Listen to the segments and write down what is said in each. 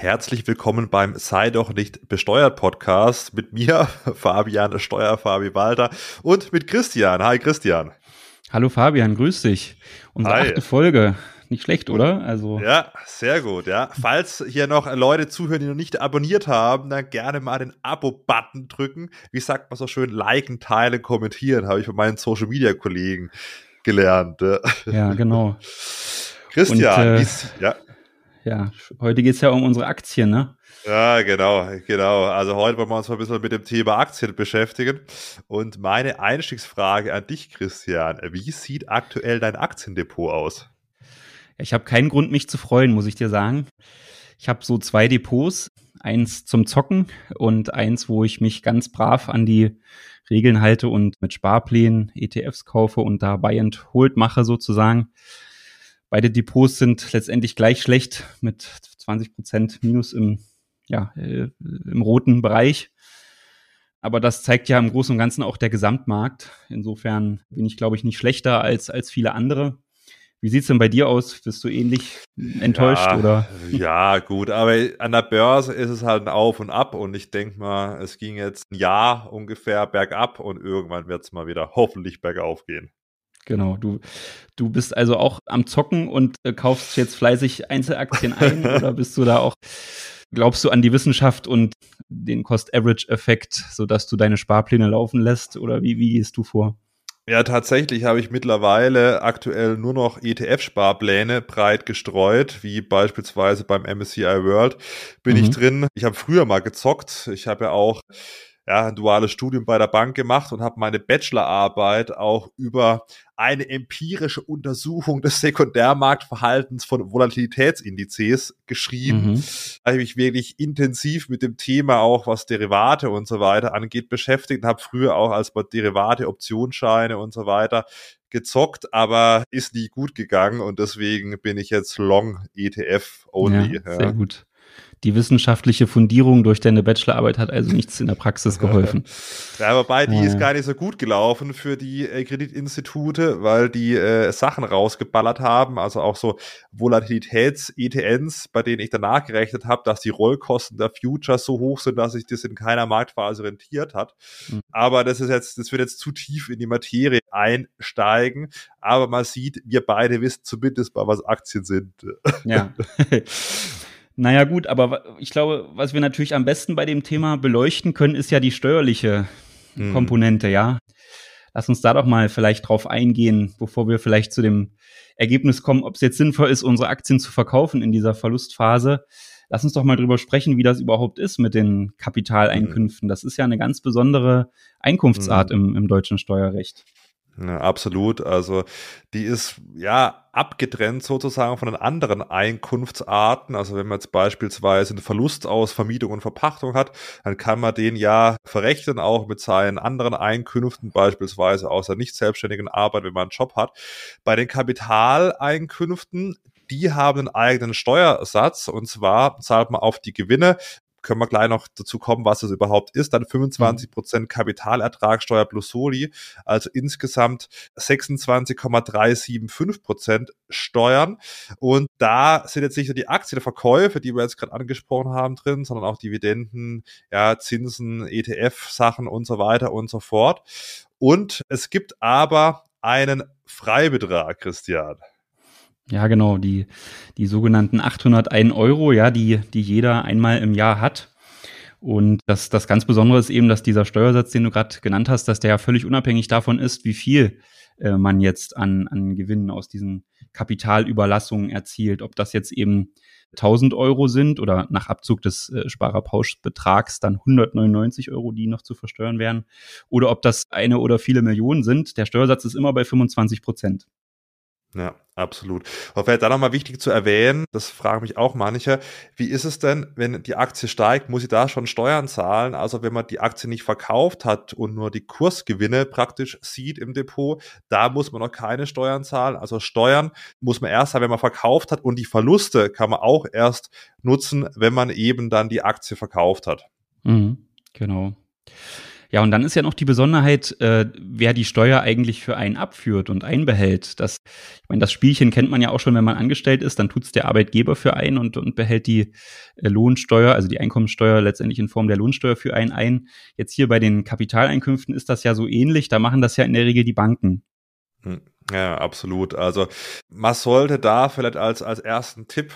Herzlich willkommen beim Sei doch nicht besteuert Podcast mit mir, Fabian Steuerfabi Walter und mit Christian. Hi Christian. Hallo Fabian, grüß dich. Unsere Hi. achte Folge. Nicht schlecht, oder? Also ja, sehr gut, ja. Falls hier noch Leute zuhören, die noch nicht abonniert haben, dann gerne mal den Abo-Button drücken. Wie sagt man so schön, liken, teilen, kommentieren, habe ich von meinen Social-Media-Kollegen gelernt. Ja, genau. Christian, Und, äh, ja ja, heute geht es ja um unsere Aktien, ne? Ja, genau, genau. Also heute wollen wir uns mal ein bisschen mit dem Thema Aktien beschäftigen. Und meine Einstiegsfrage an dich, Christian, wie sieht aktuell dein Aktiendepot aus? Ich habe keinen Grund, mich zu freuen, muss ich dir sagen. Ich habe so zwei Depots, eins zum Zocken und eins, wo ich mich ganz brav an die Regeln halte und mit Sparplänen ETFs kaufe und da Buy and Hold mache sozusagen. Beide Depots sind letztendlich gleich schlecht mit 20 Prozent Minus im, ja, äh, im roten Bereich. Aber das zeigt ja im Großen und Ganzen auch der Gesamtmarkt. Insofern bin ich, glaube ich, nicht schlechter als, als viele andere. Wie sieht's denn bei dir aus? Bist du ähnlich enttäuscht ja, oder? Ja, gut, aber an der Börse ist es halt ein Auf und Ab und ich denke mal, es ging jetzt ein Jahr ungefähr bergab und irgendwann wird es mal wieder hoffentlich bergauf gehen. Genau, du, du bist also auch am Zocken und äh, kaufst jetzt fleißig Einzelaktien ein oder bist du da auch, glaubst du an die Wissenschaft und den Cost-Average-Effekt, sodass du deine Sparpläne laufen lässt oder wie, wie gehst du vor? Ja, tatsächlich habe ich mittlerweile aktuell nur noch ETF-Sparpläne breit gestreut, wie beispielsweise beim MSCI World bin mhm. ich drin. Ich habe früher mal gezockt. Ich habe ja auch ja, ein duales Studium bei der Bank gemacht und habe meine Bachelorarbeit auch über eine empirische Untersuchung des Sekundärmarktverhaltens von Volatilitätsindizes geschrieben. Mhm. Da habe ich mich wirklich intensiv mit dem Thema auch, was Derivate und so weiter angeht, beschäftigt und habe früher auch als Derivate, Optionsscheine und so weiter gezockt, aber ist nie gut gegangen und deswegen bin ich jetzt Long ETF only. Ja, sehr gut die wissenschaftliche Fundierung durch deine Bachelorarbeit hat also nichts in der Praxis geholfen. ja, wobei die ja. ist gar nicht so gut gelaufen für die äh, Kreditinstitute, weil die äh, Sachen rausgeballert haben, also auch so Volatilitäts-ETNs, bei denen ich danach gerechnet habe, dass die Rollkosten der Futures so hoch sind, dass sich das in keiner Marktphase rentiert hat. Mhm. Aber das ist jetzt, das wird jetzt zu tief in die Materie einsteigen. Aber man sieht, wir beide wissen zumindest mal, was Aktien sind. Ja. Naja gut, aber ich glaube, was wir natürlich am besten bei dem Thema beleuchten können, ist ja die steuerliche mhm. Komponente, ja. Lass uns da doch mal vielleicht drauf eingehen, bevor wir vielleicht zu dem Ergebnis kommen, ob es jetzt sinnvoll ist, unsere Aktien zu verkaufen in dieser Verlustphase. Lass uns doch mal drüber sprechen, wie das überhaupt ist mit den Kapitaleinkünften. Das ist ja eine ganz besondere Einkunftsart mhm. im, im deutschen Steuerrecht. Ja, absolut. Also die ist ja abgetrennt sozusagen von den anderen Einkunftsarten. Also wenn man jetzt beispielsweise einen Verlust aus Vermietung und Verpachtung hat, dann kann man den ja verrechnen auch mit seinen anderen Einkünften, beispielsweise aus der nicht selbstständigen Arbeit, wenn man einen Job hat. Bei den Kapitaleinkünften, die haben einen eigenen Steuersatz und zwar zahlt man auf die Gewinne können wir gleich noch dazu kommen, was es überhaupt ist. Dann 25 Prozent Kapitalertragssteuer plus Soli, also insgesamt 26,375 Prozent Steuern. Und da sind jetzt nicht nur die Aktienverkäufe, die wir jetzt gerade angesprochen haben, drin, sondern auch Dividenden, ja, Zinsen, ETF-Sachen und so weiter und so fort. Und es gibt aber einen Freibetrag, Christian. Ja, genau, die, die sogenannten 801 Euro, ja, die, die jeder einmal im Jahr hat. Und das, das ganz Besondere ist eben, dass dieser Steuersatz, den du gerade genannt hast, dass der ja völlig unabhängig davon ist, wie viel äh, man jetzt an, an Gewinnen aus diesen Kapitalüberlassungen erzielt. Ob das jetzt eben 1000 Euro sind oder nach Abzug des äh, Sparerpauschbetrags dann 199 Euro, die noch zu versteuern wären, oder ob das eine oder viele Millionen sind. Der Steuersatz ist immer bei 25 Prozent. Ja, absolut. Aber vielleicht da nochmal wichtig zu erwähnen, das fragen mich auch manche, wie ist es denn, wenn die Aktie steigt, muss ich da schon Steuern zahlen? Also wenn man die Aktie nicht verkauft hat und nur die Kursgewinne praktisch sieht im Depot, da muss man noch keine Steuern zahlen. Also Steuern muss man erst haben, wenn man verkauft hat und die Verluste kann man auch erst nutzen, wenn man eben dann die Aktie verkauft hat. Mhm, genau. Ja, und dann ist ja noch die Besonderheit, äh, wer die Steuer eigentlich für einen abführt und einbehält. Das, ich meine, das Spielchen kennt man ja auch schon, wenn man angestellt ist, dann tut's der Arbeitgeber für einen und, und behält die äh, Lohnsteuer, also die Einkommensteuer letztendlich in Form der Lohnsteuer für einen ein. Jetzt hier bei den Kapitaleinkünften ist das ja so ähnlich, da machen das ja in der Regel die Banken. Hm. Ja, absolut. Also man sollte da vielleicht als, als ersten Tipp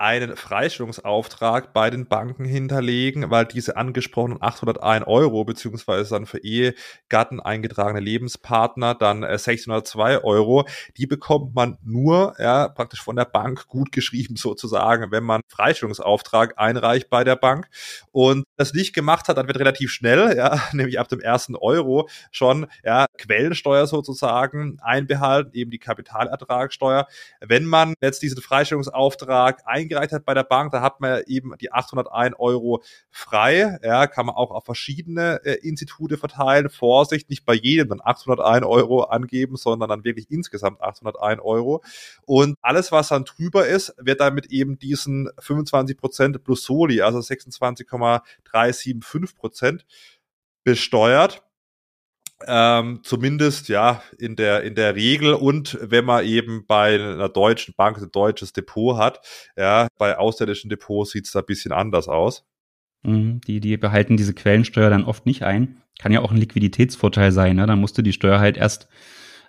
einen Freistellungsauftrag bei den Banken hinterlegen, weil diese angesprochenen 801 Euro beziehungsweise dann für Ehegatten eingetragene Lebenspartner dann 602 äh, Euro, die bekommt man nur ja, praktisch von der Bank gut geschrieben sozusagen, wenn man Freistellungsauftrag einreicht bei der Bank und das nicht gemacht hat, dann wird relativ schnell, ja, nämlich ab dem ersten Euro schon ja, Quellensteuer sozusagen einbehalten, eben die Kapitalertragssteuer. Wenn man jetzt diesen Freistellungsauftrag eingereicht eingereicht hat bei der Bank, da hat man eben die 801 Euro frei. Ja, kann man auch auf verschiedene äh, Institute verteilen. Vorsicht, nicht bei jedem dann 801 Euro angeben, sondern dann wirklich insgesamt 801 Euro. Und alles, was dann drüber ist, wird dann mit eben diesen 25 Prozent plus Soli, also 26,375 Prozent besteuert ähm, zumindest ja in der in der Regel und wenn man eben bei einer deutschen Bank ein deutsches Depot hat, ja, bei ausländischen Depots sieht es da ein bisschen anders aus. Mhm, die, die behalten diese Quellensteuer dann oft nicht ein. Kann ja auch ein Liquiditätsvorteil sein, ne? Dann musst du die Steuer halt erst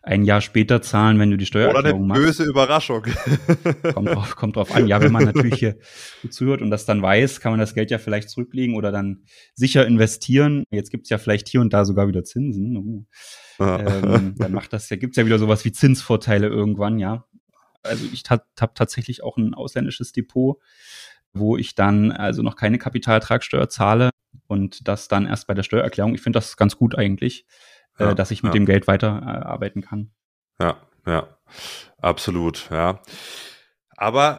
ein Jahr später zahlen, wenn du die Steuererklärung machst. Oder eine böse Überraschung. Kommt drauf, kommt drauf an. Ja, wenn man natürlich hier zuhört und das dann weiß, kann man das Geld ja vielleicht zurücklegen oder dann sicher investieren. Jetzt gibt's ja vielleicht hier und da sogar wieder Zinsen. Uh. Ähm, dann macht das ja, gibt's ja wieder sowas wie Zinsvorteile irgendwann, ja. Also ich habe hab tatsächlich auch ein ausländisches Depot, wo ich dann also noch keine Kapitaltragsteuer zahle und das dann erst bei der Steuererklärung. Ich finde das ganz gut eigentlich äh, ja, dass ich mit ja. dem Geld weiterarbeiten äh, kann. Ja, ja, absolut, ja. Aber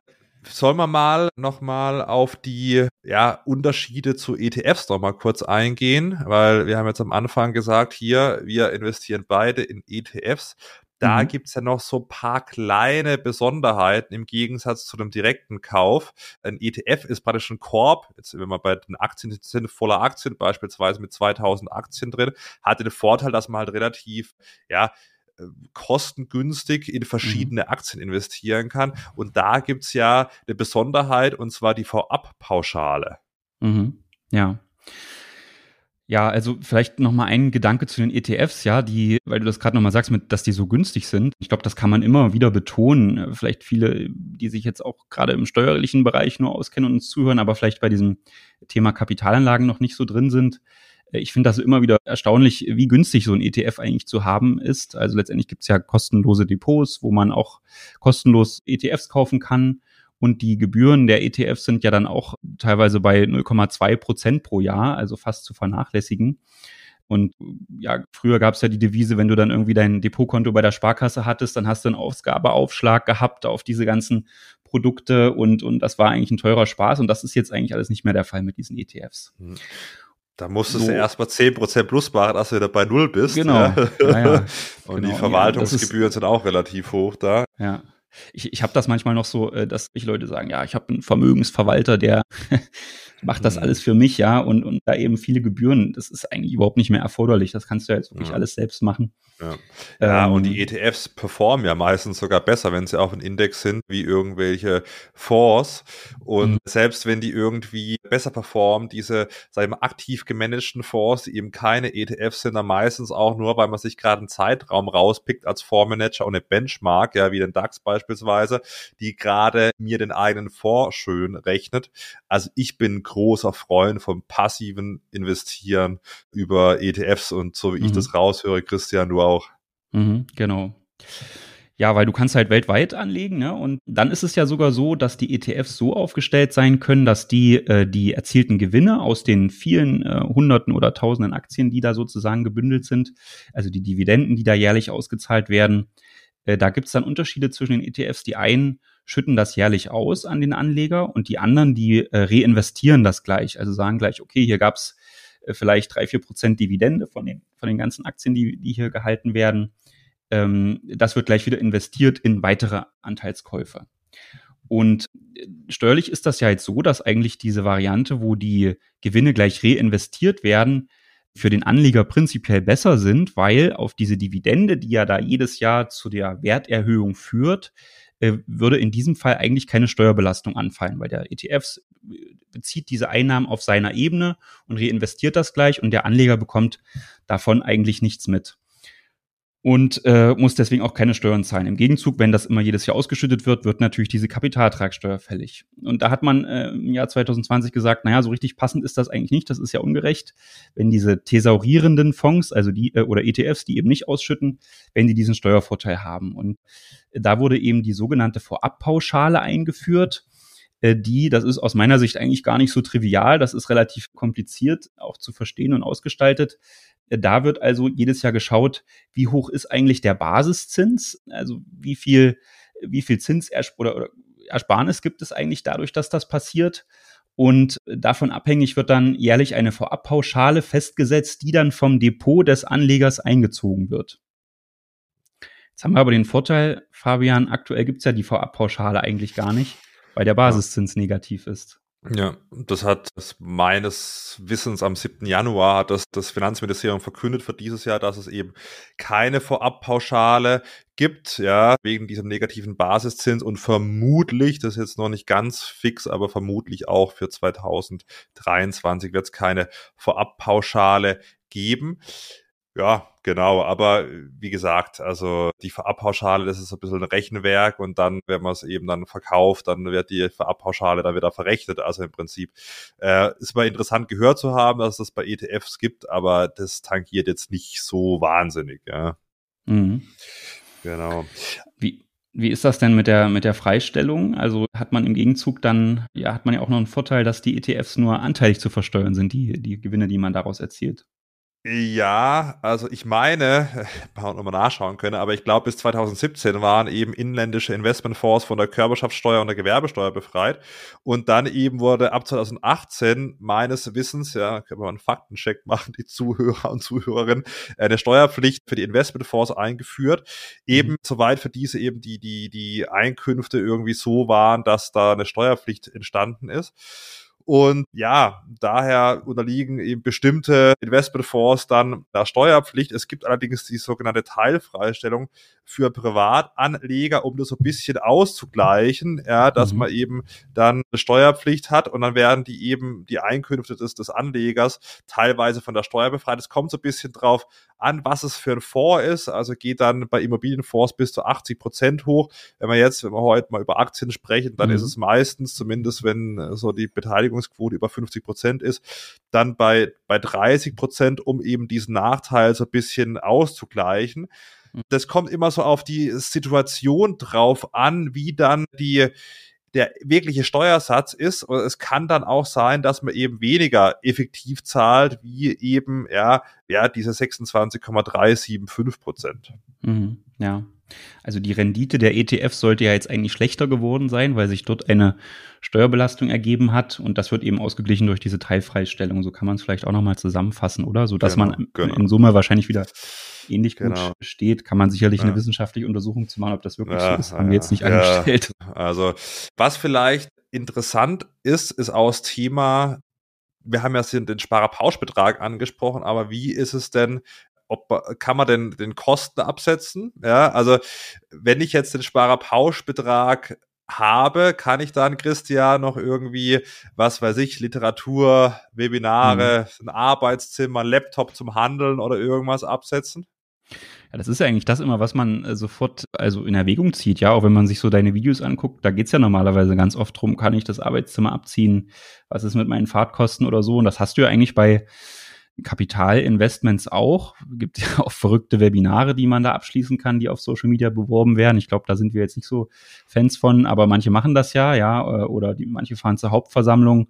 sollen wir mal nochmal auf die ja, Unterschiede zu ETFs noch mal kurz eingehen, weil wir haben jetzt am Anfang gesagt, hier, wir investieren beide in ETFs. Da mhm. gibt's ja noch so paar kleine Besonderheiten im Gegensatz zu einem direkten Kauf. Ein ETF ist praktisch ein Korb, jetzt wenn wir bei den Aktien sind, voller Aktien, beispielsweise mit 2000 Aktien drin, hat den Vorteil, dass man halt relativ, ja, äh, kostengünstig in verschiedene mhm. Aktien investieren kann. Und da gibt's ja eine Besonderheit, und zwar die Vorabpauschale. Mhm. Ja. Ja, also vielleicht noch mal ein Gedanke zu den ETFs, ja, die, weil du das gerade noch mal sagst, mit, dass die so günstig sind. Ich glaube, das kann man immer wieder betonen. Vielleicht viele, die sich jetzt auch gerade im steuerlichen Bereich nur auskennen und uns zuhören, aber vielleicht bei diesem Thema Kapitalanlagen noch nicht so drin sind. Ich finde das immer wieder erstaunlich, wie günstig so ein ETF eigentlich zu haben ist. Also letztendlich gibt es ja kostenlose Depots, wo man auch kostenlos ETFs kaufen kann. Und die Gebühren der ETFs sind ja dann auch teilweise bei 0,2 Prozent pro Jahr, also fast zu vernachlässigen. Und ja, früher gab es ja die Devise, wenn du dann irgendwie dein Depotkonto bei der Sparkasse hattest, dann hast du einen Ausgabeaufschlag gehabt auf diese ganzen Produkte und, und das war eigentlich ein teurer Spaß und das ist jetzt eigentlich alles nicht mehr der Fall mit diesen ETFs. Hm. Da musstest so. du erstmal 10% plus machen, dass du wieder bei Null bist. Genau. Ja. Ja, und genau. die Verwaltungsgebühren ja, sind auch relativ hoch da. Ja ich, ich habe das manchmal noch so, äh, dass ich Leute sagen, ja, ich habe einen Vermögensverwalter, der macht das mhm. alles für mich, ja, und, und da eben viele Gebühren, das ist eigentlich überhaupt nicht mehr erforderlich. Das kannst du ja jetzt wirklich ja. alles selbst machen. Ja, ja ähm, und die ETFs performen ja meistens sogar besser, wenn sie auf einem Index sind, wie irgendwelche Fonds. Und mhm. selbst wenn die irgendwie besser performen, diese, sag ich mal, aktiv gemanagten Fonds, die eben keine ETFs sind, dann meistens auch nur, weil man sich gerade einen Zeitraum rauspickt als Fondsmanager und eine Benchmark, ja, wie den DAX beispielsweise, die gerade mir den eigenen Fonds schön rechnet. Also ich bin großer Freund vom passiven Investieren über ETFs und so wie mhm. ich das raushöre, Christian, du auch. Mhm, genau. Ja, weil du kannst halt weltweit anlegen, ne? Und dann ist es ja sogar so, dass die ETFs so aufgestellt sein können, dass die äh, die erzielten Gewinne aus den vielen äh, Hunderten oder Tausenden Aktien, die da sozusagen gebündelt sind, also die Dividenden, die da jährlich ausgezahlt werden, äh, da gibt es dann Unterschiede zwischen den ETFs. Die einen schütten das jährlich aus an den Anleger und die anderen, die äh, reinvestieren das gleich. Also sagen gleich, okay, hier gab's äh, vielleicht drei, vier Prozent Dividende von den, von den ganzen Aktien, die, die hier gehalten werden. Ähm, das wird gleich wieder investiert in weitere Anteilskäufe. Und äh, steuerlich ist das ja jetzt so, dass eigentlich diese Variante, wo die Gewinne gleich reinvestiert werden, für den Anleger prinzipiell besser sind, weil auf diese Dividende, die ja da jedes Jahr zu der Werterhöhung führt, würde in diesem Fall eigentlich keine Steuerbelastung anfallen, weil der ETF bezieht diese Einnahmen auf seiner Ebene und reinvestiert das gleich und der Anleger bekommt davon eigentlich nichts mit und äh, muss deswegen auch keine Steuern zahlen. Im Gegenzug, wenn das immer jedes Jahr ausgeschüttet wird, wird natürlich diese Kapitaltragsteuer fällig. Und da hat man äh, im Jahr 2020 gesagt, naja, so richtig passend ist das eigentlich nicht, das ist ja ungerecht, wenn diese thesaurierenden Fonds, also die äh, oder ETFs, die eben nicht ausschütten, wenn die diesen Steuervorteil haben. Und da wurde eben die sogenannte Vorabpauschale eingeführt die, das ist aus meiner Sicht eigentlich gar nicht so trivial, das ist relativ kompliziert auch zu verstehen und ausgestaltet. Da wird also jedes Jahr geschaut, wie hoch ist eigentlich der Basiszins, also wie viel, wie viel Zins oder, oder Ersparnis gibt es eigentlich dadurch, dass das passiert. Und davon abhängig wird dann jährlich eine Vorabpauschale festgesetzt, die dann vom Depot des Anlegers eingezogen wird. Jetzt haben wir aber den Vorteil, Fabian, aktuell gibt es ja die Vorabpauschale eigentlich gar nicht, weil der Basiszins negativ ist. Ja, das hat das meines Wissens am 7. Januar hat das, das Finanzministerium verkündet für dieses Jahr, dass es eben keine Vorabpauschale gibt, ja, wegen diesem negativen Basiszins und vermutlich, das ist jetzt noch nicht ganz fix, aber vermutlich auch für 2023 wird es keine Vorabpauschale geben. Ja, genau. Aber wie gesagt, also die Verabpauschale, das ist ein bisschen ein Rechenwerk und dann, wenn man es eben dann verkauft, dann wird die Verabpauschale dann wieder verrechnet. Also im Prinzip äh, ist mal interessant gehört zu haben, dass es das bei ETFs gibt, aber das tangiert jetzt nicht so wahnsinnig, ja. Mhm. Genau. Wie, wie ist das denn mit der, mit der Freistellung? Also hat man im Gegenzug dann, ja, hat man ja auch noch einen Vorteil, dass die ETFs nur anteilig zu versteuern sind, die, die Gewinne, die man daraus erzielt. Ja, also ich meine, man nochmal nachschauen können, aber ich glaube, bis 2017 waren eben inländische Investmentfonds von der Körperschaftssteuer und der Gewerbesteuer befreit. Und dann eben wurde ab 2018 meines Wissens, ja, können wir einen Faktencheck machen, die Zuhörer und Zuhörerinnen, eine Steuerpflicht für die Investmentfonds eingeführt. Eben mhm. soweit für diese eben die, die, die Einkünfte irgendwie so waren, dass da eine Steuerpflicht entstanden ist. Und ja, daher unterliegen eben bestimmte Investmentfonds dann der Steuerpflicht. Es gibt allerdings die sogenannte Teilfreistellung für Privatanleger, um das so ein bisschen auszugleichen, ja, dass mhm. man eben dann eine Steuerpflicht hat und dann werden die eben die Einkünfte des, des Anlegers teilweise von der Steuer befreit. Es kommt so ein bisschen drauf an, was es für ein Fonds ist. Also geht dann bei Immobilienfonds bis zu 80 Prozent hoch. Wenn wir jetzt, wenn wir heute mal über Aktien sprechen, dann mhm. ist es meistens, zumindest wenn so die Beteiligungsquote über 50 Prozent ist, dann bei, bei 30 Prozent, um eben diesen Nachteil so ein bisschen auszugleichen. Mhm. Das kommt immer so auf die Situation drauf an, wie dann die, der wirkliche Steuersatz ist. Und es kann dann auch sein, dass man eben weniger effektiv zahlt, wie eben, ja, ja diese 26,375 Prozent. Mhm, ja. Also die Rendite der ETF sollte ja jetzt eigentlich schlechter geworden sein, weil sich dort eine Steuerbelastung ergeben hat und das wird eben ausgeglichen durch diese Teilfreistellung. So kann man es vielleicht auch nochmal zusammenfassen, oder? So dass genau, man genau. in Summe wahrscheinlich wieder ähnlich genau. gut steht, kann man sicherlich ja. eine wissenschaftliche Untersuchung zu machen, ob das wirklich ja, so ist, haben wir jetzt nicht ja. angestellt. Also was vielleicht interessant ist, ist aus Thema wir haben ja den Sparerpauschbetrag angesprochen, aber wie ist es denn ob kann man denn den Kosten absetzen? Ja, also wenn ich jetzt den Sparerpauschbetrag habe, kann ich dann, Christian, noch irgendwie, was weiß ich, Literatur, Webinare, mhm. ein Arbeitszimmer, ein Laptop zum Handeln oder irgendwas absetzen? Ja, das ist ja eigentlich das immer, was man äh, sofort also in Erwägung zieht, ja, auch wenn man sich so deine Videos anguckt, da geht's ja normalerweise ganz oft drum, kann ich das Arbeitszimmer abziehen, was ist mit meinen Fahrtkosten oder so. Und das hast du ja eigentlich bei Kapitalinvestments auch. Gibt ja auch verrückte Webinare, die man da abschließen kann, die auf Social Media beworben werden. Ich glaube, da sind wir jetzt nicht so Fans von, aber manche machen das ja, ja, äh, oder die, manche fahren zur Hauptversammlung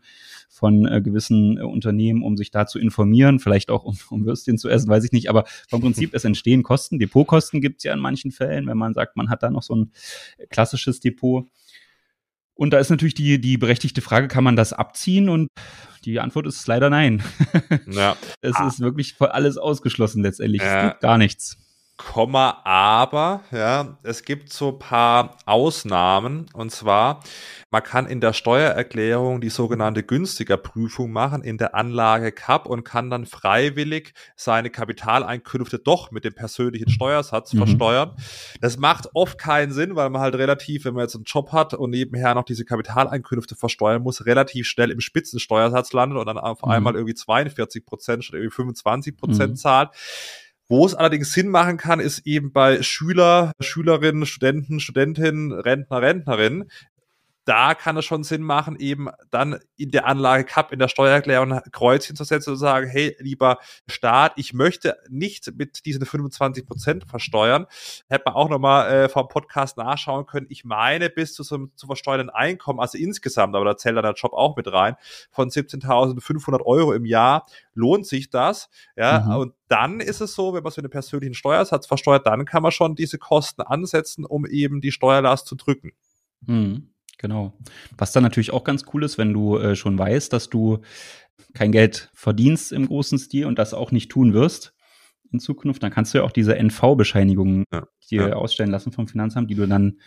von äh, gewissen äh, Unternehmen, um sich da zu informieren, vielleicht auch um, um Würstchen zu essen, weiß ich nicht. Aber vom Prinzip, es entstehen Kosten. Depotkosten gibt es ja in manchen Fällen, wenn man sagt, man hat da noch so ein klassisches Depot. Und da ist natürlich die, die berechtigte Frage, kann man das abziehen? Und die Antwort ist leider nein. Ja. es ah. ist wirklich alles ausgeschlossen letztendlich. Ja. Es gibt gar nichts. Komma, aber, ja, es gibt so ein paar Ausnahmen. Und zwar, man kann in der Steuererklärung die sogenannte günstiger Prüfung machen in der Anlage CAP und kann dann freiwillig seine Kapitaleinkünfte doch mit dem persönlichen Steuersatz mhm. versteuern. Das macht oft keinen Sinn, weil man halt relativ, wenn man jetzt einen Job hat und nebenher noch diese Kapitaleinkünfte versteuern muss, relativ schnell im Spitzensteuersatz landet und dann auf mhm. einmal irgendwie 42 Prozent statt irgendwie 25 Prozent mhm. zahlt. Wo es allerdings Sinn machen kann, ist eben bei Schüler, Schülerinnen, Studenten, Studentinnen, Rentner, Rentnerinnen, da kann es schon Sinn machen, eben dann in der Anlage Cup in der Steuererklärung Kreuzchen zu setzen und zu sagen, hey, lieber Staat, ich möchte nicht mit diesen 25 Prozent versteuern. Hätte man auch nochmal äh, vom Podcast nachschauen können. Ich meine, bis zu so einem zu versteuernden Einkommen, also insgesamt, aber da zählt dann der Job auch mit rein, von 17.500 Euro im Jahr lohnt sich das. Ja, mhm. und dann ist es so, wenn man so einen persönlichen Steuersatz versteuert, dann kann man schon diese Kosten ansetzen, um eben die Steuerlast zu drücken. Mhm. Genau. Was dann natürlich auch ganz cool ist, wenn du äh, schon weißt, dass du kein Geld verdienst im großen Stil und das auch nicht tun wirst in Zukunft, dann kannst du ja auch diese NV-Bescheinigungen ja, dir ja. ausstellen lassen vom Finanzamt, die du dann,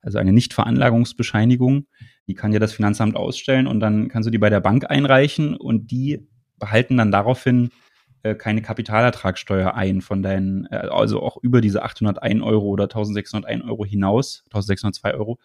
also eine Nichtveranlagungsbescheinigung, die kann dir das Finanzamt ausstellen und dann kannst du die bei der Bank einreichen und die behalten dann daraufhin äh, keine Kapitalertragssteuer ein von deinen, äh, also auch über diese 801 Euro oder 1601 Euro hinaus, 1602 Euro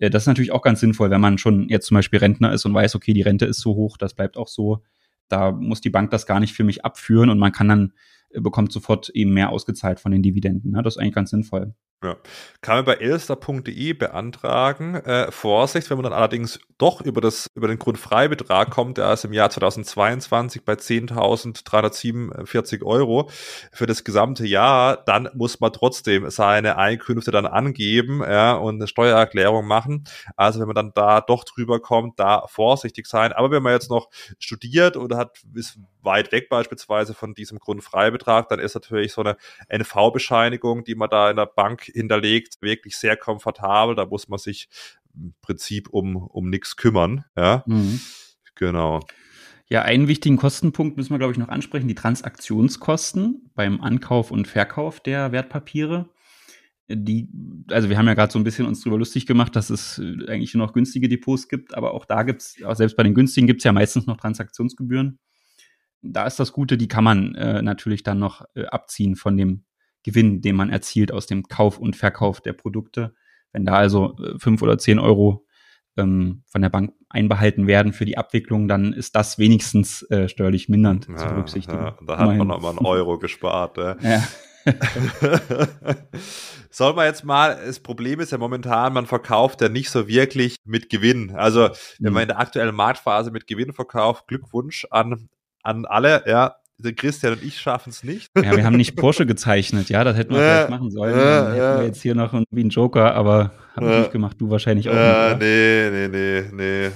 äh, das ist natürlich auch ganz sinnvoll, wenn man schon jetzt zum Beispiel Rentner ist und weiß, okay, die Rente ist so hoch, das bleibt auch so. Da muss die Bank das gar nicht für mich abführen und man kann dann, äh, bekommt sofort eben mehr ausgezahlt von den Dividenden. Ne? Das ist eigentlich ganz sinnvoll. Ja. Kann man bei elster.de beantragen. Äh, Vorsicht, wenn man dann allerdings doch über, das, über den Grundfreibetrag kommt, der ist im Jahr 2022 bei 10.347 Euro für das gesamte Jahr, dann muss man trotzdem seine Einkünfte dann angeben ja, und eine Steuererklärung machen. Also wenn man dann da doch drüber kommt, da vorsichtig sein. Aber wenn man jetzt noch studiert oder hat, ist weit weg beispielsweise von diesem Grundfreibetrag, dann ist natürlich so eine NV-Bescheinigung, die man da in der Bank hinterlegt, wirklich sehr komfortabel. Da muss man sich im Prinzip um, um nichts kümmern. Ja, mhm. genau. Ja, einen wichtigen Kostenpunkt müssen wir, glaube ich, noch ansprechen, die Transaktionskosten beim Ankauf und Verkauf der Wertpapiere. Die, also wir haben ja gerade so ein bisschen uns drüber lustig gemacht, dass es eigentlich nur noch günstige Depots gibt, aber auch da gibt es, selbst bei den günstigen gibt es ja meistens noch Transaktionsgebühren. Da ist das Gute, die kann man äh, natürlich dann noch äh, abziehen von dem Gewinn, den man erzielt aus dem Kauf und Verkauf der Produkte. Wenn da also äh, fünf oder zehn Euro ähm, von der Bank einbehalten werden für die Abwicklung, dann ist das wenigstens äh, steuerlich mindernd ja, zu berücksichtigen. Ja, da hat Immerhin. man nochmal einen Euro gespart. Äh. Ja. Soll man jetzt mal, das Problem ist ja momentan, man verkauft ja nicht so wirklich mit Gewinn. Also, wenn man mhm. in der aktuellen Marktphase mit Gewinn verkauft, Glückwunsch an, an alle, ja, der Christian und ich schaffen es nicht. Ja, wir haben nicht Porsche gezeichnet, ja, das hätten wir ja, vielleicht machen sollen. Ja, Dann hätten wir jetzt hier noch wie ein Joker, aber haben wir nicht gemacht, du wahrscheinlich auch ja, nicht. Nee, nee, nee, nee.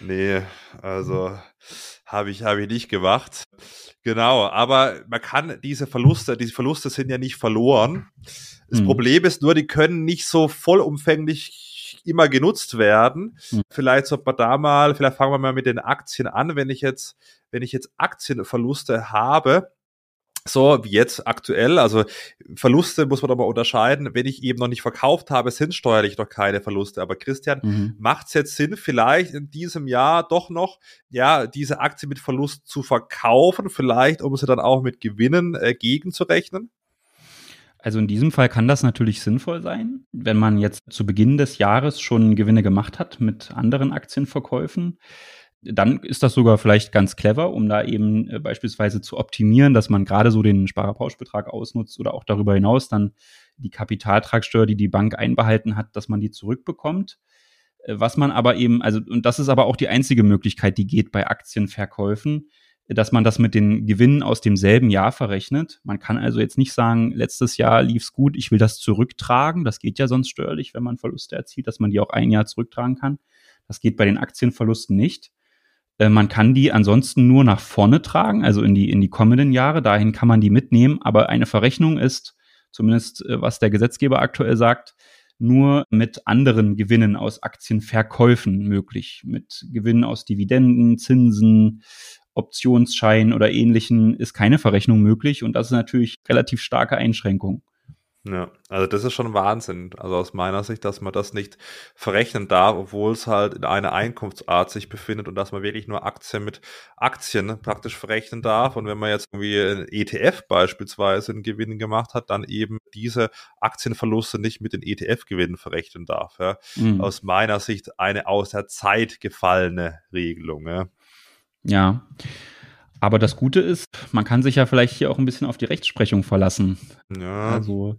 nee, also habe ich, hab ich nicht gemacht. Genau, aber man kann diese Verluste, diese Verluste sind ja nicht verloren. Das mhm. Problem ist nur, die können nicht so vollumfänglich immer genutzt werden. Mhm. Vielleicht sollte man da mal, vielleicht fangen wir mal mit den Aktien an, wenn ich jetzt wenn ich jetzt Aktienverluste habe, so wie jetzt aktuell, also Verluste muss man doch mal unterscheiden. Wenn ich eben noch nicht verkauft habe, sind steuerlich noch keine Verluste. Aber Christian, mhm. macht es jetzt Sinn, vielleicht in diesem Jahr doch noch, ja, diese Aktie mit Verlust zu verkaufen, vielleicht um sie dann auch mit Gewinnen äh, gegenzurechnen? Also in diesem Fall kann das natürlich sinnvoll sein, wenn man jetzt zu Beginn des Jahres schon Gewinne gemacht hat mit anderen Aktienverkäufen dann ist das sogar vielleicht ganz clever, um da eben äh, beispielsweise zu optimieren, dass man gerade so den Sparerpauschbetrag ausnutzt oder auch darüber hinaus dann die Kapitaltragsteuer, die die Bank einbehalten hat, dass man die zurückbekommt. Äh, was man aber eben, also, und das ist aber auch die einzige Möglichkeit, die geht bei Aktienverkäufen, dass man das mit den Gewinnen aus demselben Jahr verrechnet. Man kann also jetzt nicht sagen, letztes Jahr lief's gut, ich will das zurücktragen. Das geht ja sonst steuerlich, wenn man Verluste erzielt, dass man die auch ein Jahr zurücktragen kann. Das geht bei den Aktienverlusten nicht. Äh, man kann die ansonsten nur nach vorne tragen, also in die, in die kommenden Jahre. Dahin kann man die mitnehmen. Aber eine Verrechnung ist, zumindest äh, was der Gesetzgeber aktuell sagt, nur mit anderen Gewinnen aus Aktienverkäufen möglich. Mit Gewinnen aus Dividenden, Zinsen, Optionsschein oder ähnlichen ist keine Verrechnung möglich und das ist natürlich relativ starke Einschränkung. Ja, also das ist schon Wahnsinn. Also aus meiner Sicht, dass man das nicht verrechnen darf, obwohl es halt in einer Einkunftsart sich befindet und dass man wirklich nur Aktien mit Aktien praktisch verrechnen darf. Und wenn man jetzt irgendwie ein ETF beispielsweise einen Gewinn gemacht hat, dann eben diese Aktienverluste nicht mit den ETF-Gewinnen verrechnen darf. Ja. Mhm. Aus meiner Sicht eine aus der Zeit gefallene Regelung. Ja. Ja. Aber das Gute ist, man kann sich ja vielleicht hier auch ein bisschen auf die Rechtsprechung verlassen. Ja. Also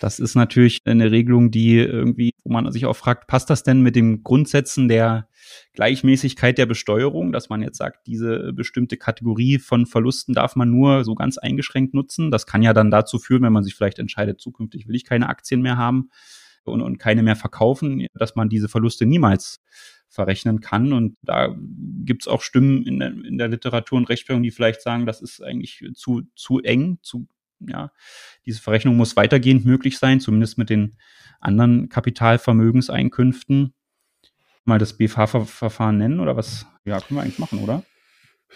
das ist natürlich eine Regelung, die irgendwie, wo man sich auch fragt, passt das denn mit den Grundsätzen der Gleichmäßigkeit der Besteuerung, dass man jetzt sagt, diese bestimmte Kategorie von Verlusten darf man nur so ganz eingeschränkt nutzen. Das kann ja dann dazu führen, wenn man sich vielleicht entscheidet, zukünftig will ich keine Aktien mehr haben und, und keine mehr verkaufen, dass man diese Verluste niemals verrechnen kann. Und da gibt es auch Stimmen in der, in der Literatur und Rechtsprechung, die vielleicht sagen, das ist eigentlich zu, zu eng, zu, ja, diese Verrechnung muss weitergehend möglich sein, zumindest mit den anderen Kapitalvermögenseinkünften. Mal das BFH-Verfahren nennen oder was? Ja, können wir eigentlich machen, oder?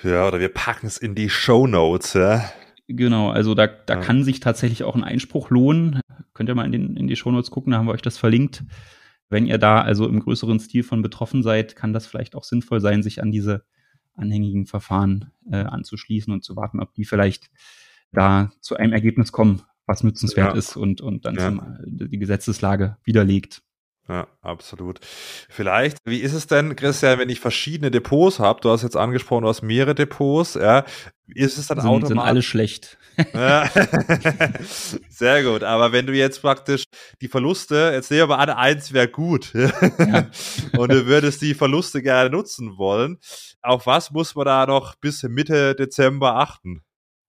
Ja, oder wir packen es in die Show Notes, ja. Genau, also da, da ja. kann sich tatsächlich auch ein Einspruch lohnen. Könnt ihr mal in, den, in die Show Notes gucken, da haben wir euch das verlinkt. Wenn ihr da also im größeren Stil von betroffen seid, kann das vielleicht auch sinnvoll sein, sich an diese anhängigen Verfahren äh, anzuschließen und zu warten, ob die vielleicht da zu einem Ergebnis kommen, was nützenswert ja. ist und, und dann ja. zum, die Gesetzeslage widerlegt. Ja, absolut. Vielleicht, wie ist es denn, Christian, wenn ich verschiedene Depots habe? Du hast jetzt angesprochen, du hast mehrere Depots, ja. Ist es dann sind, automatisch? Sind alle schlecht. Ja. Sehr gut. Aber wenn du jetzt praktisch die Verluste, jetzt nehmen wir mal an, eins wäre gut. Ja. Und du würdest die Verluste gerne nutzen wollen. Auf was muss man da noch bis Mitte Dezember achten?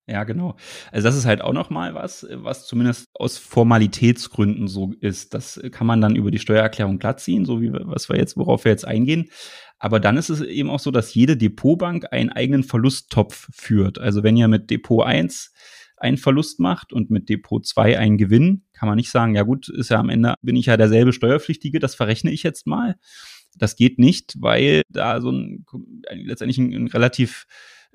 Ja, genau. Also das ist halt auch noch mal was, was zumindest aus Formalitätsgründen so ist. Das kann man dann über die Steuererklärung glatt ziehen, so wie wir, was wir jetzt, worauf wir jetzt eingehen. Aber dann ist es eben auch so, dass jede Depotbank einen eigenen Verlusttopf führt. Also wenn ihr mit Depot 1 einen Verlust macht und mit Depot 2 einen Gewinn, kann man nicht sagen, ja gut, ist ja am Ende, bin ich ja derselbe Steuerpflichtige, das verrechne ich jetzt mal. Das geht nicht, weil da so ein, letztendlich ein, ein relativ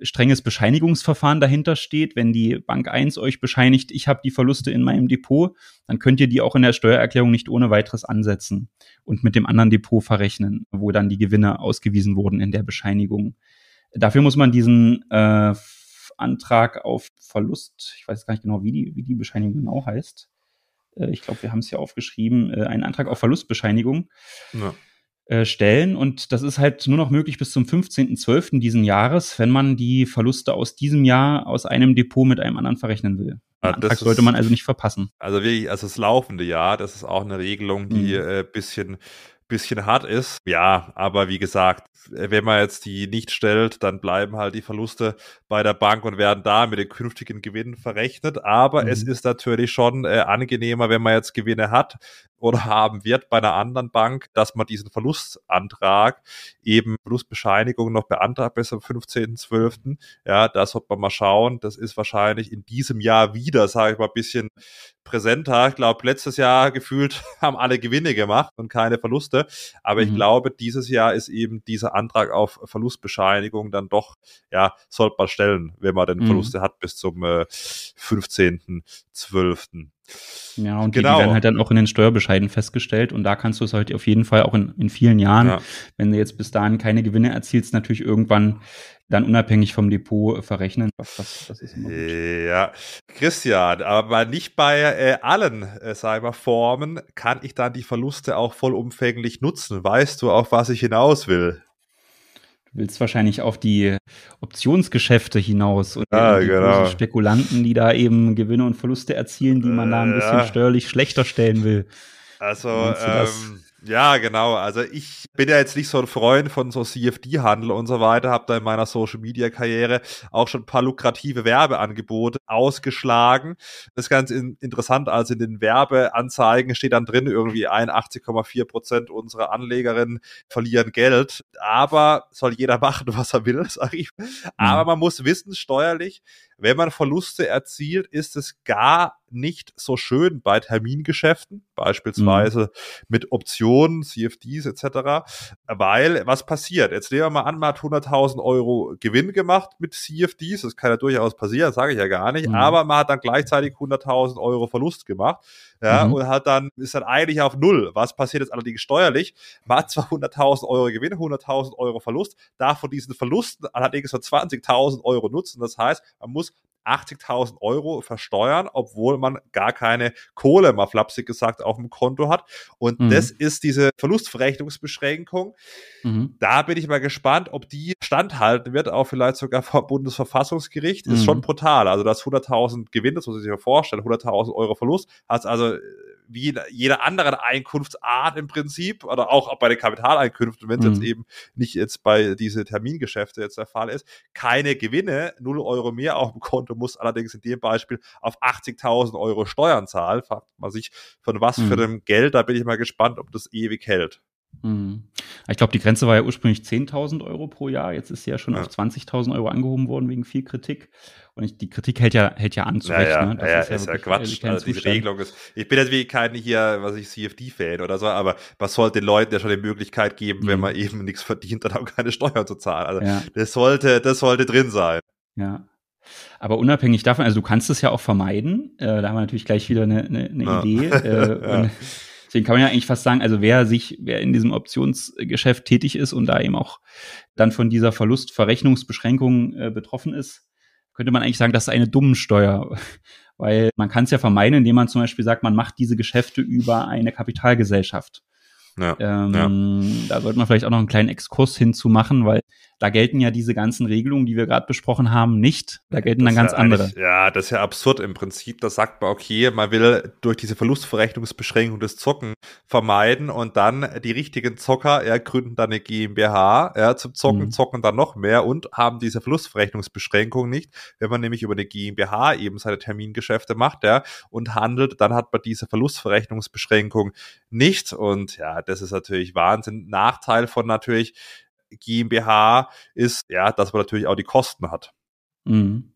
strenges Bescheinigungsverfahren dahinter steht. Wenn die Bank 1 euch bescheinigt, ich habe die Verluste in meinem Depot, dann könnt ihr die auch in der Steuererklärung nicht ohne weiteres ansetzen und mit dem anderen Depot verrechnen, wo dann die Gewinne ausgewiesen wurden in der Bescheinigung. Dafür muss man diesen äh, Antrag auf Verlust, ich weiß gar nicht genau, wie die, wie die Bescheinigung genau heißt. Äh, ich glaube, wir haben es hier aufgeschrieben, äh, einen Antrag auf Verlustbescheinigung. Ja äh, stellen. Und das ist halt nur noch möglich bis zum 15.12. diesen Jahres, wenn man die Verluste aus diesem Jahr aus einem Depot mit einem anderen verrechnen will. Den Antrag ist, sollte man also nicht verpassen. Also wirklich, also das laufende Jahr, das ist auch eine Regelung, die mhm. äh, bisschen bisschen hart ist. Ja, aber wie gesagt, wenn man jetzt die nicht stellt, dann bleiben halt die Verluste bei der Bank und werden da mit den künftigen Gewinnen verrechnet. Aber mhm. es ist natürlich schon äh, angenehmer, wenn man jetzt Gewinne hat oder haben wird bei einer anderen Bank, dass man diesen Verlustantrag, eben Verlustbescheinigung noch beantragt bis am 15.12. Ja, da sollte man mal schauen. Das ist wahrscheinlich in diesem Jahr wieder, sage ich mal, ein bisschen präsenter. Ich glaube, letztes Jahr gefühlt haben alle Gewinne gemacht und keine Verluste. Aber mhm. ich glaube, dieses Jahr ist eben dieser Antrag auf Verlustbescheinigung dann doch, ja, sollte man stellen, wenn man denn mhm. Verluste hat bis zum äh, 15.12. Ja, und genau. die, werden halt dann auch in den Steuerbescheiden festgestellt und da kannst du es halt auf jeden Fall auch in, in vielen Jahren, ja. wenn du jetzt bis dahin keine Gewinne erzielst, natürlich irgendwann dann unabhängig vom Depot verrechnen. Das, das, das ist immer gut. Ja, Christian, aber nicht bei äh, allen, äh, sag mal, Formen kann ich dann die Verluste auch vollumfänglich nutzen. Weißt du, auf was ich hinaus will? Du willst wahrscheinlich auf die Optionsgeschäfte hinaus und ja, die genau. Spekulanten, die da eben Gewinne und Verluste erzielen, die man da ein bisschen ja. steuerlich schlechter stellen will. Also, ähm, ja, genau. Also ich bin ja jetzt nicht so ein Freund von so CFD-Handel und so weiter, habe da in meiner Social-Media-Karriere auch schon ein paar lukrative Werbeangebote ausgeschlagen. Das ist ganz in interessant, also in den Werbeanzeigen steht dann drin, irgendwie 81,4 Prozent unserer Anlegerinnen verlieren Geld. Aber soll jeder machen, was er will, sage ich. Aber mhm. man muss wissen, steuerlich, wenn man Verluste erzielt, ist es gar nicht so schön bei Termingeschäften, beispielsweise mhm. mit Optionen, CFDs etc., weil was passiert? Jetzt nehmen wir mal an, man hat 100.000 Euro Gewinn gemacht mit CFDs, das kann ja durchaus passieren, sage ich ja gar nicht, mhm. aber man hat dann gleichzeitig 100.000 Euro Verlust gemacht ja, mhm. und hat dann, ist dann eigentlich auf Null. Was passiert jetzt allerdings steuerlich? Man hat zwar 100.000 Euro Gewinn, 100.000 Euro Verlust, darf von diesen Verlusten allerdings nur 20.000 Euro nutzen. Das heißt, man muss 80.000 Euro versteuern, obwohl man gar keine Kohle, mal flapsig gesagt, auf dem Konto hat. Und mhm. das ist diese Verlustverrechnungsbeschränkung. Mhm. Da bin ich mal gespannt, ob die standhalten wird, auch vielleicht sogar vom Bundesverfassungsgericht. Ist mhm. schon brutal. Also das 100.000 Gewinn, das muss ich sich mal vorstellen, 100.000 Euro Verlust, hat also wie jeder anderen Einkunftsart im Prinzip oder auch bei den Kapitaleinkünften, wenn es mhm. jetzt eben nicht jetzt bei diese Termingeschäfte jetzt der Fall ist, keine Gewinne, 0 Euro mehr auf dem Konto, muss allerdings in dem Beispiel auf 80.000 Euro Steuern zahlen. Fragt man sich, von was mhm. für einem Geld, da bin ich mal gespannt, ob das ewig hält. Mhm. Ich glaube, die Grenze war ja ursprünglich 10.000 Euro pro Jahr. Jetzt ist sie ja schon ja. auf 20.000 Euro angehoben worden wegen viel Kritik. Und ich, die Kritik hält ja, hält ja an zu Recht. Ja, ne? Das ja, ist ja, ist ja Quatsch. Also diese Regelung ist, ich bin jetzt wie kein hier, was ich, CFD-Fan oder so, aber was sollte den Leuten ja schon die Möglichkeit geben, mhm. wenn man eben nichts verdient, dann auch keine Steuern zu zahlen. Also ja. das sollte, das sollte drin sein. Ja. Aber unabhängig davon, also du kannst es ja auch vermeiden. Äh, da haben wir natürlich gleich wieder eine, eine, eine ja. Idee. Äh, Deswegen kann man ja eigentlich fast sagen, also wer sich, wer in diesem Optionsgeschäft tätig ist und da eben auch dann von dieser Verlustverrechnungsbeschränkung äh, betroffen ist, könnte man eigentlich sagen, das ist eine Dummensteuer. Weil man kann es ja vermeiden, indem man zum Beispiel sagt, man macht diese Geschäfte über eine Kapitalgesellschaft. Ja, ähm, ja. Da sollte man vielleicht auch noch einen kleinen Exkurs hinzumachen, weil da gelten ja diese ganzen Regelungen, die wir gerade besprochen haben, nicht. Da gelten das dann ganz ja andere. Ja, das ist ja absurd im Prinzip. Da sagt man, okay, man will durch diese Verlustverrechnungsbeschränkung das Zocken vermeiden und dann die richtigen Zocker ja, gründen dann eine GmbH ja, zum Zocken, mhm. zocken dann noch mehr und haben diese Verlustverrechnungsbeschränkung nicht. Wenn man nämlich über eine GmbH eben seine Termingeschäfte macht ja, und handelt, dann hat man diese Verlustverrechnungsbeschränkung nicht. Und ja, das ist natürlich Wahnsinn. Nachteil von natürlich GmbH ist, ja, dass man natürlich auch die Kosten hat. Mhm.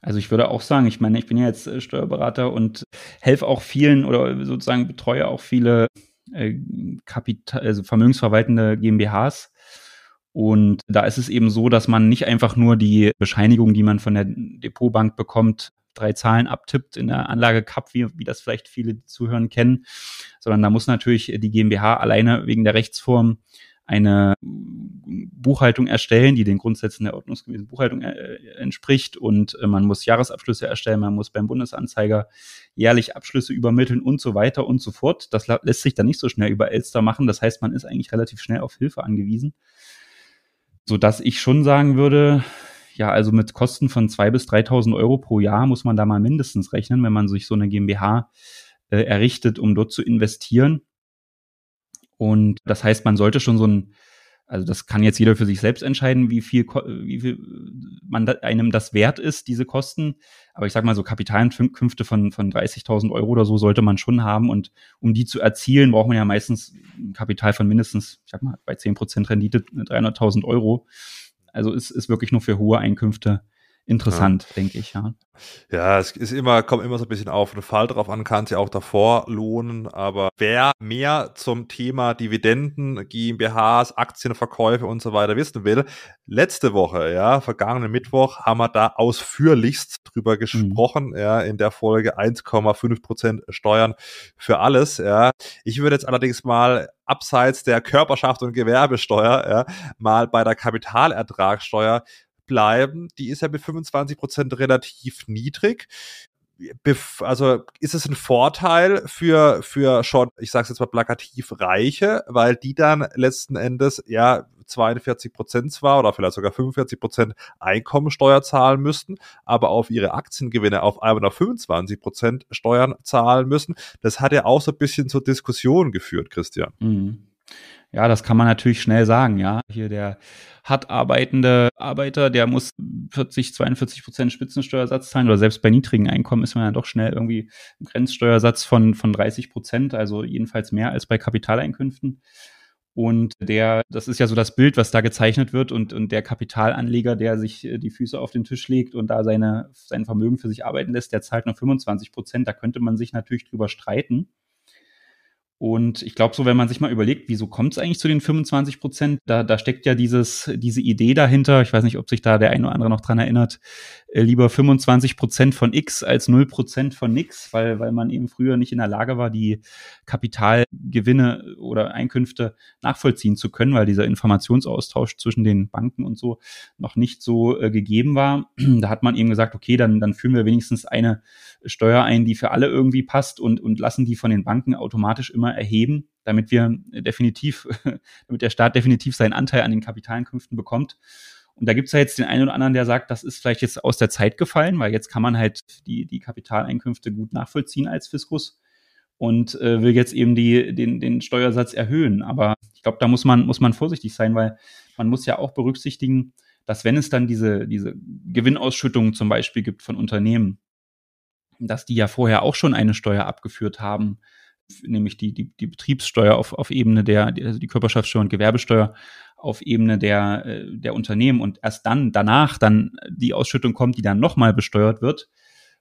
Also ich würde auch sagen, ich meine, ich bin ja jetzt äh, Steuerberater und helfe auch vielen oder sozusagen betreue auch viele äh, Kapital, also vermögensverwaltende GmbHs. Und da ist es eben so, dass man nicht einfach nur die Bescheinigung, die man von der Depotbank bekommt, drei Zahlen abtippt in der Anlage Cup, wie, wie das vielleicht viele Zuhören kennen, sondern da muss natürlich die GmbH alleine wegen der Rechtsform eine Buchhaltung erstellen, die den Grundsätzen der ordnungsgemäßen Buchhaltung äh, entspricht und äh, man muss Jahresabschlüsse erstellen, man muss beim Bundesanzeiger jährlich Abschlüsse übermitteln und so weiter und so fort. Das lässt sich dann nicht so schnell über Elster machen. Das heißt, man ist eigentlich relativ schnell auf Hilfe angewiesen, so dass ich schon sagen würde, ja, also mit Kosten von zwei bis 3.000 Euro pro Jahr muss man da mal mindestens rechnen, wenn man sich so eine GmbH äh, errichtet, um dort zu investieren. Und das heißt, man sollte schon so ein, also das kann jetzt jeder für sich selbst entscheiden, wie viel, wie viel man da, einem das wert ist, diese Kosten. Aber ich sag mal, so Kapitaleinkünfte von, von 30.000 Euro oder so sollte man schon haben. Und um die zu erzielen, braucht man ja meistens ein Kapital von mindestens, ich sag mal, bei 10% Rendite 300.000 Euro. Also es ist wirklich nur für hohe Einkünfte interessant, ja. denke ich, ja. Ja, es ist immer, kommt immer so ein bisschen auf den Fall drauf an, kann sich auch davor lohnen, aber wer mehr zum Thema Dividenden, GmbHs, Aktienverkäufe und so weiter wissen will, letzte Woche, ja, vergangenen Mittwoch haben wir da ausführlichst drüber mhm. gesprochen, mhm. ja, in der Folge 1,5 Prozent Steuern für alles, ja. Ich würde jetzt allerdings mal abseits der Körperschaft und Gewerbesteuer, ja, mal bei der Kapitalertragssteuer bleiben. Die ist ja mit 25 Prozent relativ niedrig. Also ist es ein Vorteil für, für schon, ich sage es jetzt mal plakativ, Reiche, weil die dann letzten Endes ja 42 Prozent zwar oder vielleicht sogar 45 Prozent Einkommensteuer zahlen müssten, aber auf ihre Aktiengewinne auf einmal noch 25 Prozent Steuern zahlen müssen. Das hat ja auch so ein bisschen zur Diskussion geführt, Christian. Mhm. Ja, das kann man natürlich schnell sagen, ja. Hier der hart arbeitende Arbeiter, der muss 40, 42 Prozent Spitzensteuersatz zahlen oder selbst bei niedrigen Einkommen ist man ja doch schnell irgendwie im Grenzsteuersatz von, von 30 Prozent, also jedenfalls mehr als bei Kapitaleinkünften. Und der, das ist ja so das Bild, was da gezeichnet wird und, und der Kapitalanleger, der sich äh, die Füße auf den Tisch legt und da seine, sein Vermögen für sich arbeiten lässt, der zahlt nur 25 Prozent. Da könnte man sich natürlich drüber streiten. Und ich glaube, so, wenn man sich mal überlegt, wieso kommt es eigentlich zu den 25 Prozent, da, da steckt ja dieses, diese Idee dahinter. Ich weiß nicht, ob sich da der eine oder andere noch dran erinnert. Äh, lieber 25 Prozent von X als 0 Prozent von nix, weil, weil man eben früher nicht in der Lage war, die Kapitalgewinne oder Einkünfte nachvollziehen zu können, weil dieser Informationsaustausch zwischen den Banken und so noch nicht so äh, gegeben war. da hat man eben gesagt, okay, dann, dann führen wir wenigstens eine Steuer ein, die für alle irgendwie passt und, und lassen die von den Banken automatisch immer erheben, damit wir definitiv, damit der Staat definitiv seinen Anteil an den Kapitaleinkünften bekommt. Und da gibt es ja jetzt den einen oder anderen, der sagt, das ist vielleicht jetzt aus der Zeit gefallen, weil jetzt kann man halt die, die Kapitaleinkünfte gut nachvollziehen als Fiskus und äh, will jetzt eben die, den, den Steuersatz erhöhen. Aber ich glaube, da muss man, muss man vorsichtig sein, weil man muss ja auch berücksichtigen, dass wenn es dann diese, diese Gewinnausschüttungen zum Beispiel gibt von Unternehmen, dass die ja vorher auch schon eine Steuer abgeführt haben, nämlich die, die, die Betriebssteuer auf, auf Ebene der, also die Körperschaftssteuer und Gewerbesteuer auf Ebene der, äh, der Unternehmen und erst dann, danach dann die Ausschüttung kommt, die dann nochmal besteuert wird.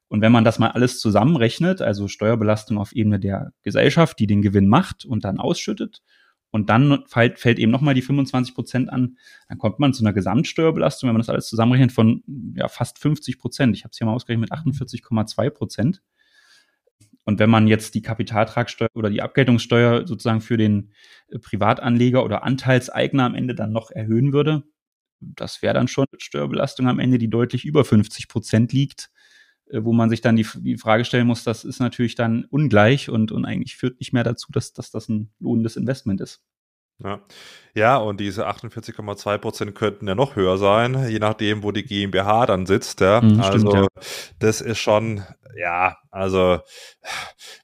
Und wenn man das mal alles zusammenrechnet, also Steuerbelastung auf Ebene der Gesellschaft, die den Gewinn macht und dann ausschüttet, und dann fällt, fällt eben nochmal die 25 Prozent an, dann kommt man zu einer Gesamtsteuerbelastung, wenn man das alles zusammenrechnet, von ja, fast 50 Prozent. Ich habe es hier mal ausgerechnet mit 48,2 Prozent. Und wenn man jetzt die Kapitaltragsteuer oder die Abgeltungssteuer sozusagen für den äh, Privatanleger oder Anteilseigner am Ende dann noch erhöhen würde, das wäre dann schon eine Steuerbelastung am Ende, die deutlich über 50 Prozent liegt, äh, wo man sich dann die, die Frage stellen muss, das ist natürlich dann ungleich und, und eigentlich führt nicht mehr dazu, dass, dass das ein lohnendes Investment ist. Ja. ja, und diese 48,2 Prozent könnten ja noch höher sein, je nachdem, wo die GmbH dann sitzt. Ja. Mhm, also stimmt, ja. das ist schon, ja, also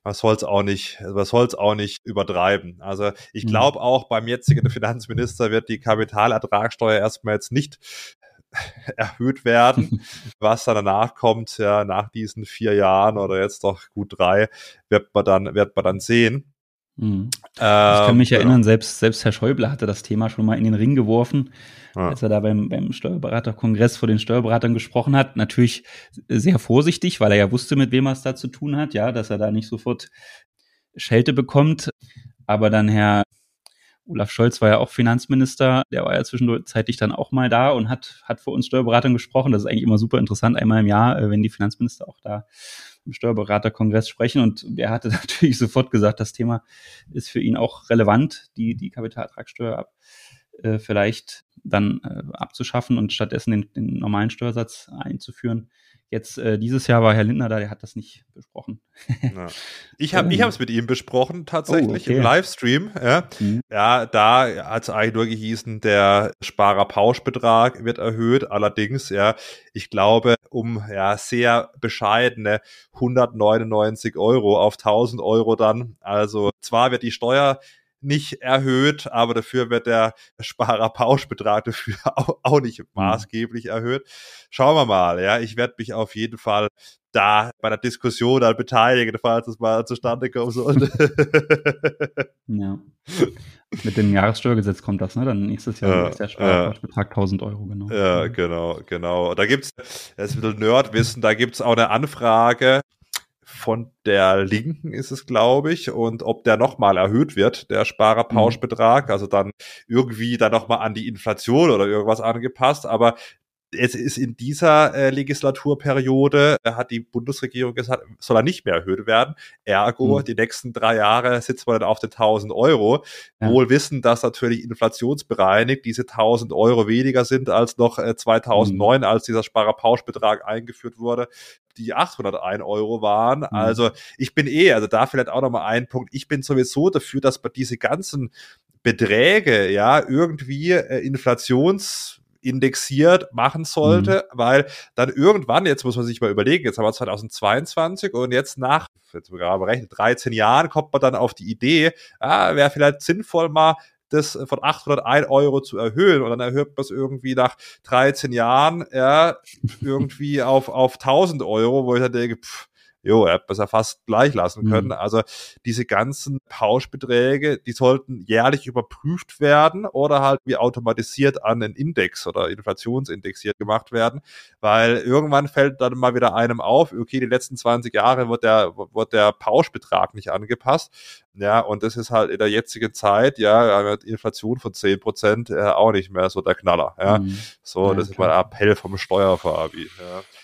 man soll es auch nicht, man soll auch nicht übertreiben. Also ich glaube mhm. auch beim jetzigen Finanzminister wird die Kapitalertragssteuer erstmal jetzt nicht erhöht werden. Was dann danach kommt, ja, nach diesen vier Jahren oder jetzt doch gut drei, wird man dann, wird man dann sehen. Mhm. ich kann mich ähm, erinnern, selbst, selbst Herr Schäuble hatte das Thema schon mal in den Ring geworfen, ja. als er da beim, beim Steuerberaterkongress vor den Steuerberatern gesprochen hat. Natürlich sehr vorsichtig, weil er ja wusste, mit wem er es da zu tun hat, ja, dass er da nicht sofort Schelte bekommt. Aber dann Herr Olaf Scholz war ja auch Finanzminister, der war ja zwischenzeitlich dann auch mal da und hat, hat vor uns Steuerberatern gesprochen. Das ist eigentlich immer super interessant, einmal im Jahr, äh, wenn die Finanzminister auch da Steuerberaterkongress sprechen. Und der hatte natürlich sofort gesagt, das Thema ist für ihn auch relevant, die, die Kapitalertragssteuer ab, äh, vielleicht dann äh, abzuschaffen und stattdessen den, den normalen Steuersatz einzuführen. Jetzt äh, dieses Jahr war Herr Lindner da, der hat das nicht besprochen. Ja. Ich habe ich es mit ihm besprochen, tatsächlich oh, okay. im Livestream. Ja, mhm. ja da hat es eigentlich nur gehießen, der Sparer-Pauschbetrag wird erhöht. Allerdings, ja, ich glaube, um ja sehr bescheidene 199 Euro auf 1000 Euro dann. Also zwar wird die Steuer nicht erhöht, aber dafür wird der Sparerpauschbetrag dafür auch, auch nicht mhm. maßgeblich erhöht. Schauen wir mal, ja, ich werde mich auf jeden Fall da bei der Diskussion dann beteiligen, falls es mal zustande kommen sollte. ja. Mit dem Jahressteuergesetz kommt das, ne? Dann nächstes Jahr ja, ist der Sparerpauschbetrag 1000 Euro, genau. Ja, genau, genau. Da gibt's, das ist ein bisschen Nerdwissen, da gibt's auch eine Anfrage von der Linken ist es, glaube ich, und ob der nochmal erhöht wird, der Sparerpauschbetrag, mhm. also dann irgendwie dann nochmal an die Inflation oder irgendwas angepasst, aber es ist in dieser äh, Legislaturperiode, äh, hat die Bundesregierung gesagt, soll er nicht mehr erhöht werden. Ergo, mhm. die nächsten drei Jahre sitzt man dann auf den 1000 Euro. Ja. Wohl wissen, dass natürlich inflationsbereinigt diese 1000 Euro weniger sind als noch äh, 2009, mhm. als dieser Sparerpauschbetrag eingeführt wurde, die 801 Euro waren. Mhm. Also ich bin eh, also da vielleicht auch nochmal ein Punkt. Ich bin sowieso dafür, dass man diese ganzen Beträge, ja, irgendwie äh, Inflations indexiert machen sollte, mhm. weil dann irgendwann, jetzt muss man sich mal überlegen, jetzt haben wir 2022 und jetzt nach, jetzt gerade berechnet, 13 Jahren kommt man dann auf die Idee, ah, wäre vielleicht sinnvoll mal das von 801 Euro zu erhöhen und dann erhöht man es irgendwie nach 13 Jahren ja, irgendwie auf, auf 1000 Euro, wo ich dann denke, pff, jo, er hätte es ja fast gleich lassen mhm. können. Also diese ganzen Pauschbeträge, die sollten jährlich überprüft werden oder halt wie automatisiert an den Index oder inflationsindexiert gemacht werden, weil irgendwann fällt dann mal wieder einem auf, okay, die letzten 20 Jahre wird der, wird der Pauschbetrag nicht angepasst. Ja, und das ist halt in der jetzigen Zeit, ja, Inflation von 10 Prozent äh, auch nicht mehr so der Knaller. Ja, mhm. so, ja, das klar. ist mein Appell vom Steuerfabi.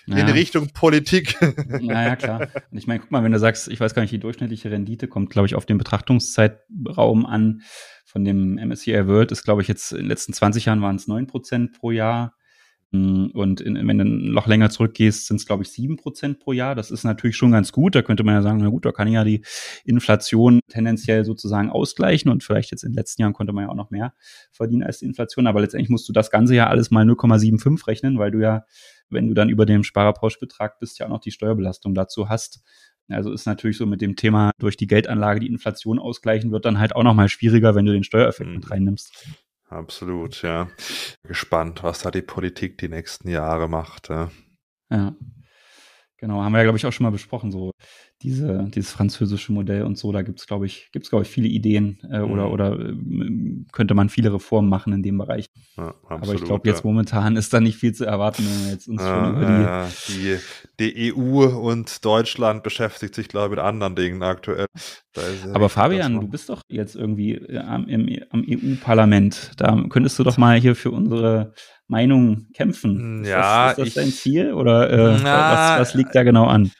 Ja. In Richtung Politik. Naja, klar. Und ich meine, guck mal, wenn du sagst, ich weiß gar nicht, die durchschnittliche Rendite kommt, glaube ich, auf den Betrachtungszeitraum an von dem MSCI World ist, glaube ich, jetzt in den letzten 20 Jahren waren es 9 Prozent pro Jahr. Mm, und in, wenn du noch länger zurückgehst, sind es, glaube ich, sieben Prozent pro Jahr. Das ist natürlich schon ganz gut. Da könnte man ja sagen, na gut, da kann ich ja die Inflation tendenziell sozusagen ausgleichen. Und vielleicht jetzt in den letzten Jahren konnte man ja auch noch mehr verdienen als die Inflation. Aber letztendlich musst du das Ganze ja alles mal 0,75 rechnen, weil du ja, wenn du dann über dem Sparerpauschbetrag bist, ja auch noch die Steuerbelastung dazu hast. Also ist natürlich so mit dem Thema durch die Geldanlage die Inflation ausgleichen, wird dann halt auch nochmal schwieriger, wenn du den Steuereffekt mhm. mit reinnimmst. Absolut, ja. Gespannt, was da die Politik die nächsten Jahre macht. Ja. ja. Genau, haben wir ja, glaube ich, auch schon mal besprochen, so diese, dieses französische Modell und so. Da gibt es, glaube ich, gibt's, glaube ich, viele Ideen äh, mhm. oder, oder äh, könnte man viele Reformen machen in dem Bereich. Ja, absolut, Aber ich glaube, jetzt ja. momentan ist da nicht viel zu erwarten, wenn wir jetzt uns ja, schon über die, die, die EU und Deutschland beschäftigt sich, glaube ich, mit anderen Dingen aktuell. Aber Fabian, du bist doch jetzt irgendwie äh, am, am EU-Parlament. Da könntest du doch mal hier für unsere Meinung kämpfen. Ist ja, das, ist das dein Ziel oder äh, na, was, was liegt da genau an?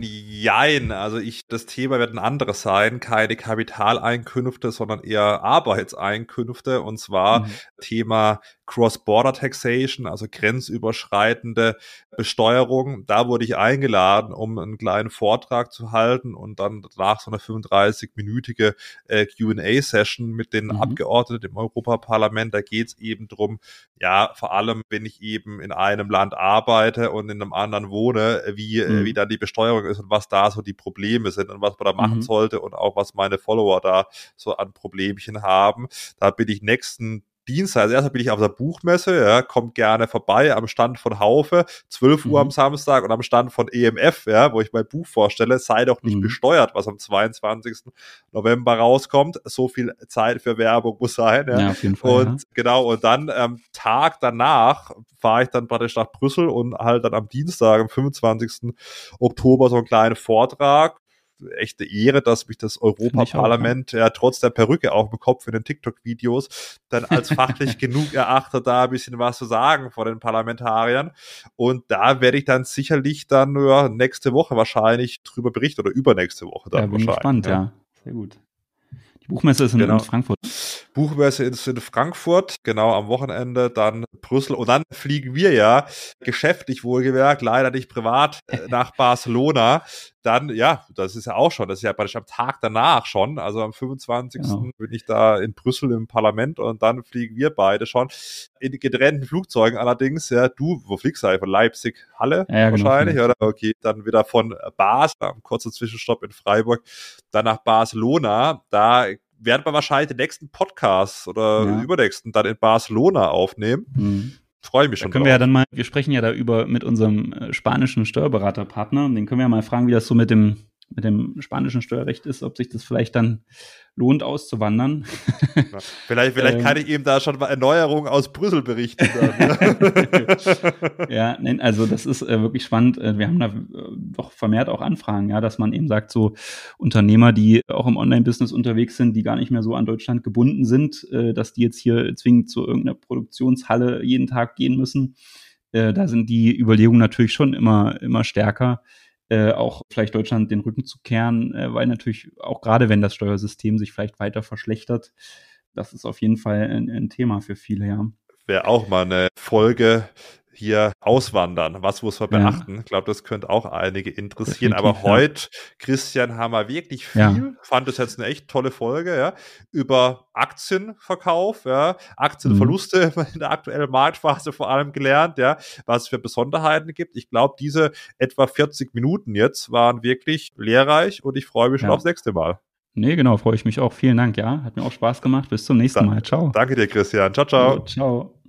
Jein, also ich, das Thema wird ein anderes sein, keine Kapitaleinkünfte, sondern eher Arbeitseinkünfte und zwar mhm. Thema Cross-Border Taxation, also grenzüberschreitende Besteuerung. Da wurde ich eingeladen, um einen kleinen Vortrag zu halten und dann danach so eine 35-minütige äh, QA-Session mit den mhm. Abgeordneten im Europaparlament. Da geht es eben drum, ja, vor allem, wenn ich eben in einem Land arbeite und in einem anderen wohne, wie, äh, mhm. wie dann die Besteuerung ist und was da so die Probleme sind und was man da machen mhm. sollte und auch was meine Follower da so an Problemchen haben. Da bin ich nächsten Dienstag, also erstmal bin ich auf der Buchmesse, ja, kommt gerne vorbei am Stand von Haufe, 12 Uhr mhm. am Samstag und am Stand von EMF, ja, wo ich mein Buch vorstelle, sei doch nicht mhm. besteuert, was am 22. November rauskommt. So viel Zeit für Werbung muss sein, ja. ja auf jeden Fall, und ja. genau, und dann am Tag danach fahre ich dann praktisch nach Brüssel und halt dann am Dienstag, am 25. Oktober so einen kleinen Vortrag echte Ehre, dass mich das Europaparlament ja trotz der Perücke auch im Kopf in den TikTok-Videos dann als fachlich genug erachtet, da ein bisschen was zu sagen vor den Parlamentariern. Und da werde ich dann sicherlich dann nur nächste Woche wahrscheinlich drüber berichten oder übernächste Woche dann ja, bin wahrscheinlich. Spannend, ja. ja. Sehr gut. Die Buchmesse ist in, genau. in Frankfurt. Buchmesse ist in Frankfurt, genau am Wochenende, dann Brüssel und dann fliegen wir ja geschäftlich wohlgemerkt, leider nicht privat, äh, nach Barcelona. Dann, ja, das ist ja auch schon, das ist ja praktisch am Tag danach schon, also am 25. Genau. bin ich da in Brüssel im Parlament und dann fliegen wir beide schon in getrennten Flugzeugen allerdings, ja, du, wo fliegst du eigentlich? Von Leipzig, Halle ja, genau, wahrscheinlich, genau. oder? Okay, dann wieder von Basel, am kurzen Zwischenstopp in Freiburg, dann nach Barcelona, da werden wir wahrscheinlich den nächsten Podcast oder ja. übernächsten dann in Barcelona aufnehmen. Mhm. Freue mich schon. Da können drauf. wir ja dann mal, wir sprechen ja da über mit unserem äh, spanischen Steuerberaterpartner, den können wir ja mal fragen, wie das so mit dem mit dem spanischen Steuerrecht ist, ob sich das vielleicht dann lohnt, auszuwandern. Ja, vielleicht vielleicht ähm, kann ich ihm da schon mal Erneuerungen aus Brüssel berichten. ja, nein, also das ist äh, wirklich spannend. Äh, wir haben da äh, doch vermehrt auch Anfragen, ja, dass man eben sagt, so Unternehmer, die auch im Online-Business unterwegs sind, die gar nicht mehr so an Deutschland gebunden sind, äh, dass die jetzt hier zwingend zu irgendeiner Produktionshalle jeden Tag gehen müssen. Äh, da sind die Überlegungen natürlich schon immer, immer stärker äh, auch vielleicht Deutschland den Rücken zu kehren, äh, weil natürlich auch gerade wenn das Steuersystem sich vielleicht weiter verschlechtert, das ist auf jeden Fall ein, ein Thema für viele, ja. Wäre auch mal eine Folge hier auswandern. Was muss man beachten? Ja. Ich glaube, das könnte auch einige interessieren. Definitiv, Aber heute, Christian, haben wir wirklich viel. Ja. Fand es jetzt eine echt tolle Folge, ja, über Aktienverkauf, ja, Aktienverluste mhm. in der aktuellen Marktphase vor allem gelernt, ja, was es für Besonderheiten gibt. Ich glaube, diese etwa 40 Minuten jetzt waren wirklich lehrreich und ich freue mich schon aufs nächste Mal. Nee, genau, freue ich mich auch. Vielen Dank, ja. Hat mir auch Spaß gemacht. Bis zum nächsten Mal. Ciao. Danke dir, Christian. Ciao, ciao. ciao.